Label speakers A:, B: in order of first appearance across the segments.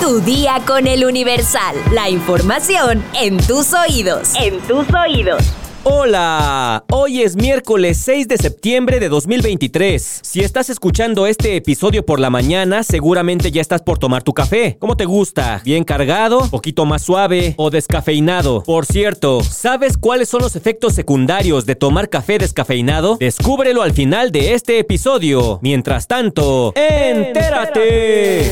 A: Tu día con el Universal. La información en tus oídos. En tus oídos.
B: Hola, hoy es miércoles 6 de septiembre de 2023. Si estás escuchando este episodio por la mañana, seguramente ya estás por tomar tu café. ¿Cómo te gusta? ¿Bien cargado? ¿Poquito más suave? ¿O descafeinado? Por cierto, ¿sabes cuáles son los efectos secundarios de tomar café descafeinado? Descúbrelo al final de este episodio. Mientras tanto, ¡entérate!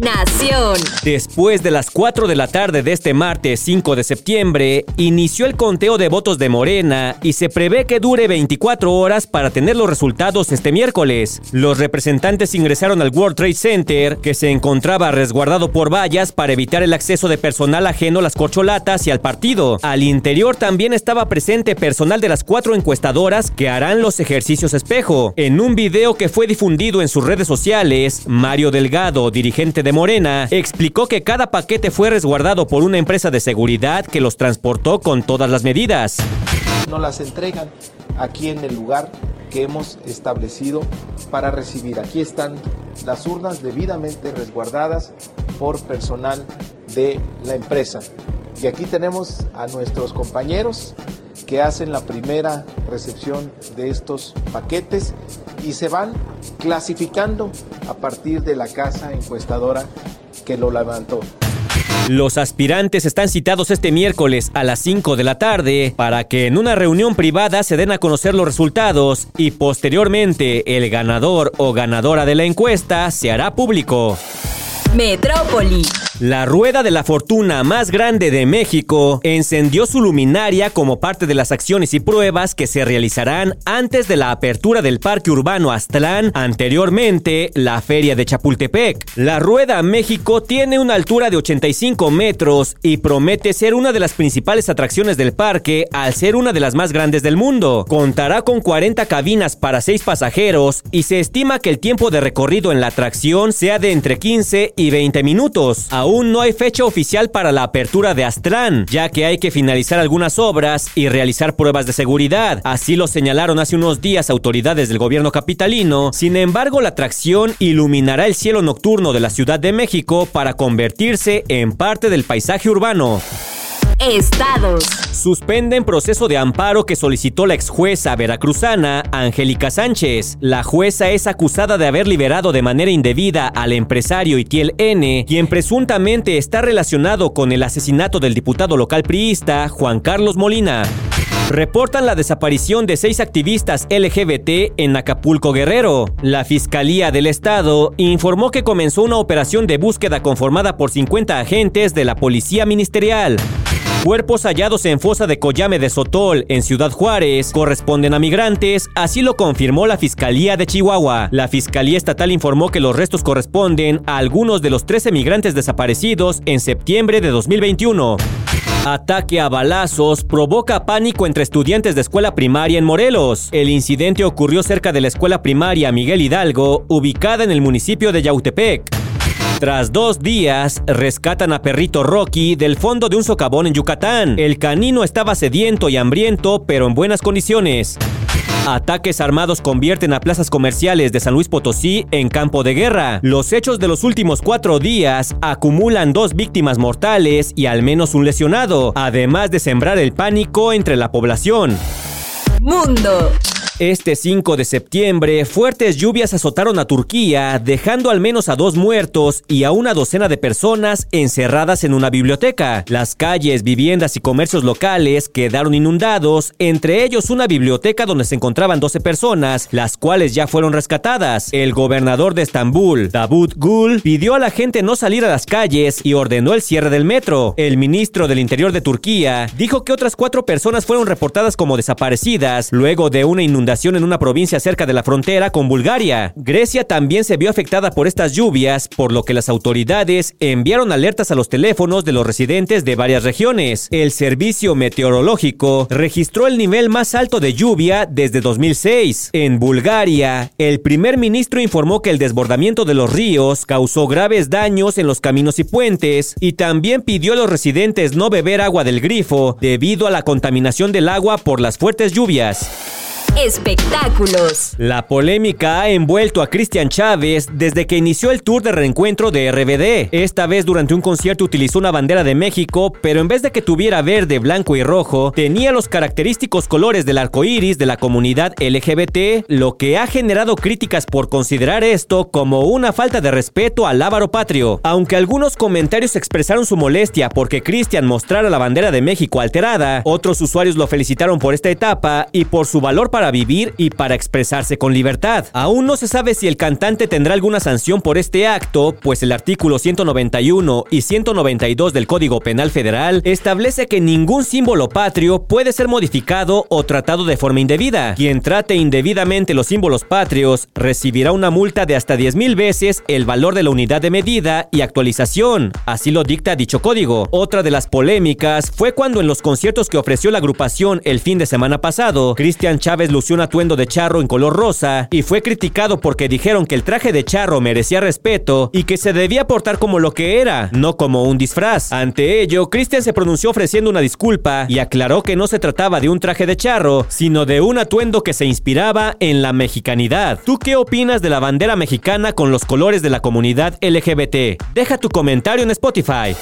A: Nación.
B: Después de las 4 de la tarde de este martes 5 de septiembre, inició el conteo de votos de Morena y se prevé que dure 24 horas para tener los resultados este miércoles. Los representantes ingresaron al World Trade Center, que se encontraba resguardado por vallas para evitar el acceso de personal ajeno a las corcholatas y al partido. Al interior también estaba presente personal de las cuatro encuestadoras que harán los ejercicios espejo. En un video que fue difundido en sus redes sociales, Mario Delgado, dirigente de Morena, explicó que cada paquete fue resguardado por una empresa de seguridad que los transportó con todas las medidas.
C: Nos las entregan aquí en el lugar que hemos establecido para recibir. Aquí están las urnas debidamente resguardadas por personal de la empresa. Y aquí tenemos a nuestros compañeros que hacen la primera recepción de estos paquetes y se van clasificando a partir de la casa encuestadora que lo levantó.
B: Los aspirantes están citados este miércoles a las 5 de la tarde para que en una reunión privada se den a conocer los resultados y posteriormente el ganador o ganadora de la encuesta se hará público.
A: Metrópoli.
B: La rueda de la fortuna más grande de México encendió su luminaria como parte de las acciones y pruebas que se realizarán antes de la apertura del Parque Urbano Aztlán, anteriormente la Feria de Chapultepec. La Rueda México tiene una altura de 85 metros y promete ser una de las principales atracciones del parque al ser una de las más grandes del mundo. Contará con 40 cabinas para 6 pasajeros y se estima que el tiempo de recorrido en la atracción sea de entre 15 y 20 minutos. No hay fecha oficial para la apertura de Astrán, ya que hay que finalizar algunas obras y realizar pruebas de seguridad. Así lo señalaron hace unos días autoridades del gobierno capitalino. Sin embargo, la atracción iluminará el cielo nocturno de la Ciudad de México para convertirse en parte del paisaje urbano.
A: Estados.
B: Suspenden proceso de amparo que solicitó la ex jueza veracruzana Angélica Sánchez. La jueza es acusada de haber liberado de manera indebida al empresario Itiel N., quien presuntamente está relacionado con el asesinato del diputado local priista Juan Carlos Molina reportan la desaparición de seis activistas LGBT en Acapulco Guerrero. La Fiscalía del Estado informó que comenzó una operación de búsqueda conformada por 50 agentes de la Policía Ministerial. Cuerpos hallados en fosa de Collame de Sotol, en Ciudad Juárez, corresponden a migrantes, así lo confirmó la Fiscalía de Chihuahua. La Fiscalía Estatal informó que los restos corresponden a algunos de los 13 migrantes desaparecidos en septiembre de 2021. Ataque a balazos provoca pánico entre estudiantes de escuela primaria en Morelos. El incidente ocurrió cerca de la escuela primaria Miguel Hidalgo, ubicada en el municipio de Yautepec. Tras dos días, rescatan a perrito Rocky del fondo de un socavón en Yucatán. El canino estaba sediento y hambriento, pero en buenas condiciones. Ataques armados convierten a plazas comerciales de San Luis Potosí en campo de guerra. Los hechos de los últimos cuatro días acumulan dos víctimas mortales y al menos un lesionado, además de sembrar el pánico entre la población.
A: Mundo.
B: Este 5 de septiembre, fuertes lluvias azotaron a Turquía, dejando al menos a dos muertos y a una docena de personas encerradas en una biblioteca. Las calles, viviendas y comercios locales quedaron inundados, entre ellos una biblioteca donde se encontraban 12 personas, las cuales ya fueron rescatadas. El gobernador de Estambul, Davut Gül, pidió a la gente no salir a las calles y ordenó el cierre del metro. El ministro del Interior de Turquía dijo que otras cuatro personas fueron reportadas como desaparecidas luego de una inundación en una provincia cerca de la frontera con Bulgaria. Grecia también se vio afectada por estas lluvias, por lo que las autoridades enviaron alertas a los teléfonos de los residentes de varias regiones. El servicio meteorológico registró el nivel más alto de lluvia desde 2006. En Bulgaria, el primer ministro informó que el desbordamiento de los ríos causó graves daños en los caminos y puentes y también pidió a los residentes no beber agua del grifo debido a la contaminación del agua por las fuertes lluvias.
A: Espectáculos.
B: La polémica ha envuelto a Cristian Chávez desde que inició el tour de reencuentro de RBD. Esta vez durante un concierto utilizó una bandera de México, pero en vez de que tuviera verde, blanco y rojo, tenía los característicos colores del arco iris de la comunidad LGBT, lo que ha generado críticas por considerar esto como una falta de respeto al ávaro patrio. Aunque algunos comentarios expresaron su molestia porque Cristian mostrara la bandera de México alterada, otros usuarios lo felicitaron por esta etapa y por su valor para vivir y para expresarse con libertad. Aún no se sabe si el cantante tendrá alguna sanción por este acto, pues el artículo 191 y 192 del Código Penal Federal establece que ningún símbolo patrio puede ser modificado o tratado de forma indebida. Quien trate indebidamente los símbolos patrios recibirá una multa de hasta 10 mil veces el valor de la unidad de medida y actualización, así lo dicta dicho código. Otra de las polémicas fue cuando en los conciertos que ofreció la agrupación el fin de semana pasado, Cristian Chávez lució un atuendo de charro en color rosa y fue criticado porque dijeron que el traje de charro merecía respeto y que se debía portar como lo que era, no como un disfraz. Ante ello, Cristian se pronunció ofreciendo una disculpa y aclaró que no se trataba de un traje de charro, sino de un atuendo que se inspiraba en la mexicanidad. ¿Tú qué opinas de la bandera mexicana con los colores de la comunidad LGBT? Deja tu comentario en Spotify.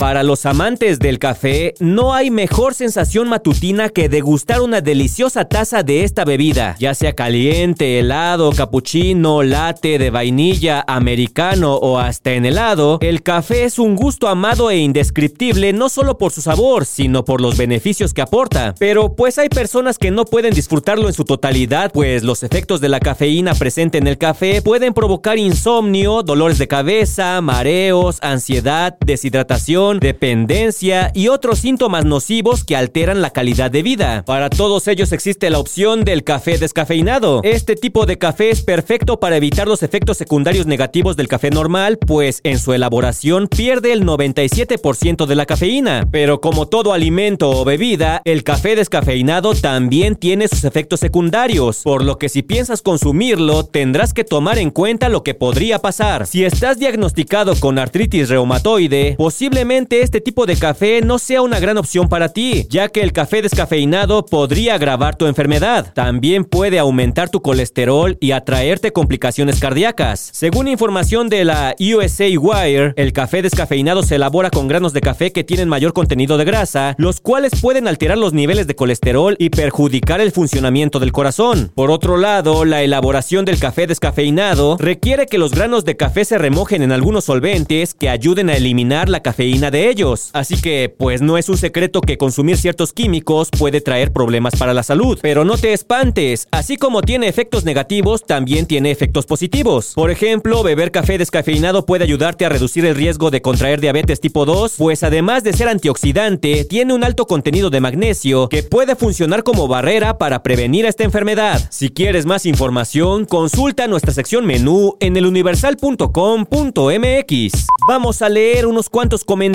B: Para los amantes del café, no hay mejor sensación matutina que degustar una deliciosa taza de esta bebida, ya sea caliente, helado, cappuccino, latte de vainilla, americano o hasta en helado. El café es un gusto amado e indescriptible no solo por su sabor, sino por los beneficios que aporta. Pero pues hay personas que no pueden disfrutarlo en su totalidad, pues los efectos de la cafeína presente en el café pueden provocar insomnio, dolores de cabeza, mareos, ansiedad, deshidratación, dependencia y otros síntomas nocivos que alteran la calidad de vida. Para todos ellos existe la opción del café descafeinado. Este tipo de café es perfecto para evitar los efectos secundarios negativos del café normal, pues en su elaboración pierde el 97% de la cafeína. Pero como todo alimento o bebida, el café descafeinado también tiene sus efectos secundarios, por lo que si piensas consumirlo, tendrás que tomar en cuenta lo que podría pasar. Si estás diagnosticado con artritis reumatoide, posiblemente este tipo de café no sea una gran opción para ti, ya que el café descafeinado podría agravar tu enfermedad. También puede aumentar tu colesterol y atraerte complicaciones cardíacas. Según información de la USA Wire, el café descafeinado se elabora con granos de café que tienen mayor contenido de grasa, los cuales pueden alterar los niveles de colesterol y perjudicar el funcionamiento del corazón. Por otro lado, la elaboración del café descafeinado requiere que los granos de café se remojen en algunos solventes que ayuden a eliminar la cafeína de ellos. Así que, pues no es un secreto que consumir ciertos químicos puede traer problemas para la salud. Pero no te espantes, así como tiene efectos negativos, también tiene efectos positivos. Por ejemplo, beber café descafeinado puede ayudarte a reducir el riesgo de contraer diabetes tipo 2, pues además de ser antioxidante, tiene un alto contenido de magnesio que puede funcionar como barrera para prevenir esta enfermedad. Si quieres más información, consulta nuestra sección menú en eluniversal.com.mx. Vamos a leer unos cuantos comentarios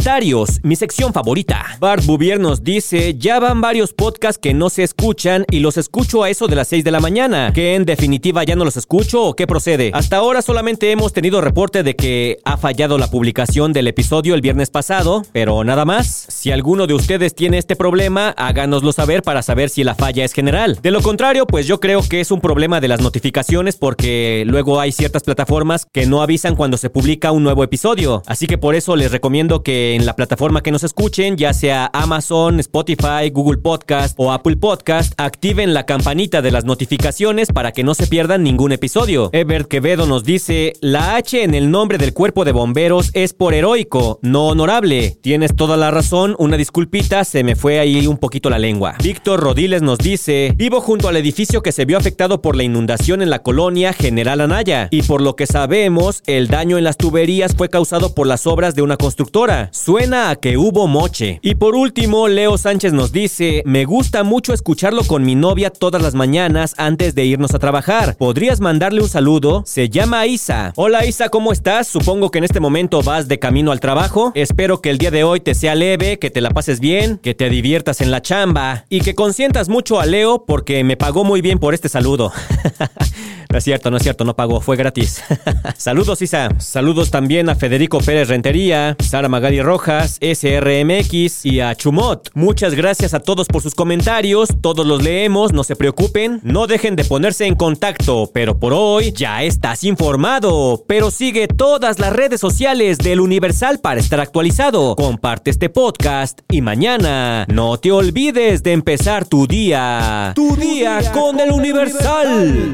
B: mi sección favorita. Bart Bouvier nos dice, ya van varios podcasts que no se escuchan y los escucho a eso de las 6 de la mañana. ¿Que en definitiva ya no los escucho o qué procede? Hasta ahora solamente hemos tenido reporte de que ha fallado la publicación del episodio el viernes pasado, pero nada más. Si alguno de ustedes tiene este problema, háganoslo saber para saber si la falla es general. De lo contrario, pues yo creo que es un problema de las notificaciones porque luego hay ciertas plataformas que no avisan cuando se publica un nuevo episodio. Así que por eso les recomiendo que en la plataforma que nos escuchen, ya sea Amazon, Spotify, Google Podcast o Apple Podcast, activen la campanita de las notificaciones para que no se pierdan ningún episodio. Ebert Quevedo nos dice, la H en el nombre del cuerpo de bomberos es por heroico, no honorable. Tienes toda la razón, una disculpita, se me fue ahí un poquito la lengua. Víctor Rodiles nos dice, vivo junto al edificio que se vio afectado por la inundación en la colonia General Anaya, y por lo que sabemos, el daño en las tuberías fue causado por las obras de una constructora. Suena a que hubo moche. Y por último, Leo Sánchez nos dice, me gusta mucho escucharlo con mi novia todas las mañanas antes de irnos a trabajar. ¿Podrías mandarle un saludo? Se llama Isa. Hola Isa, ¿cómo estás? Supongo que en este momento vas de camino al trabajo. Espero que el día de hoy te sea leve, que te la pases bien, que te diviertas en la chamba y que consientas mucho a Leo porque me pagó muy bien por este saludo. No es cierto, no es cierto, no pagó, fue gratis. Saludos, Isa. Saludos también a Federico Pérez Rentería, Sara Magali Rojas, SRMX y a Chumot. Muchas gracias a todos por sus comentarios, todos los leemos, no se preocupen. No dejen de ponerse en contacto, pero por hoy ya estás informado. Pero sigue todas las redes sociales del Universal para estar actualizado. Comparte este podcast y mañana no te olvides de empezar tu día. Tu, día, con, el Universal.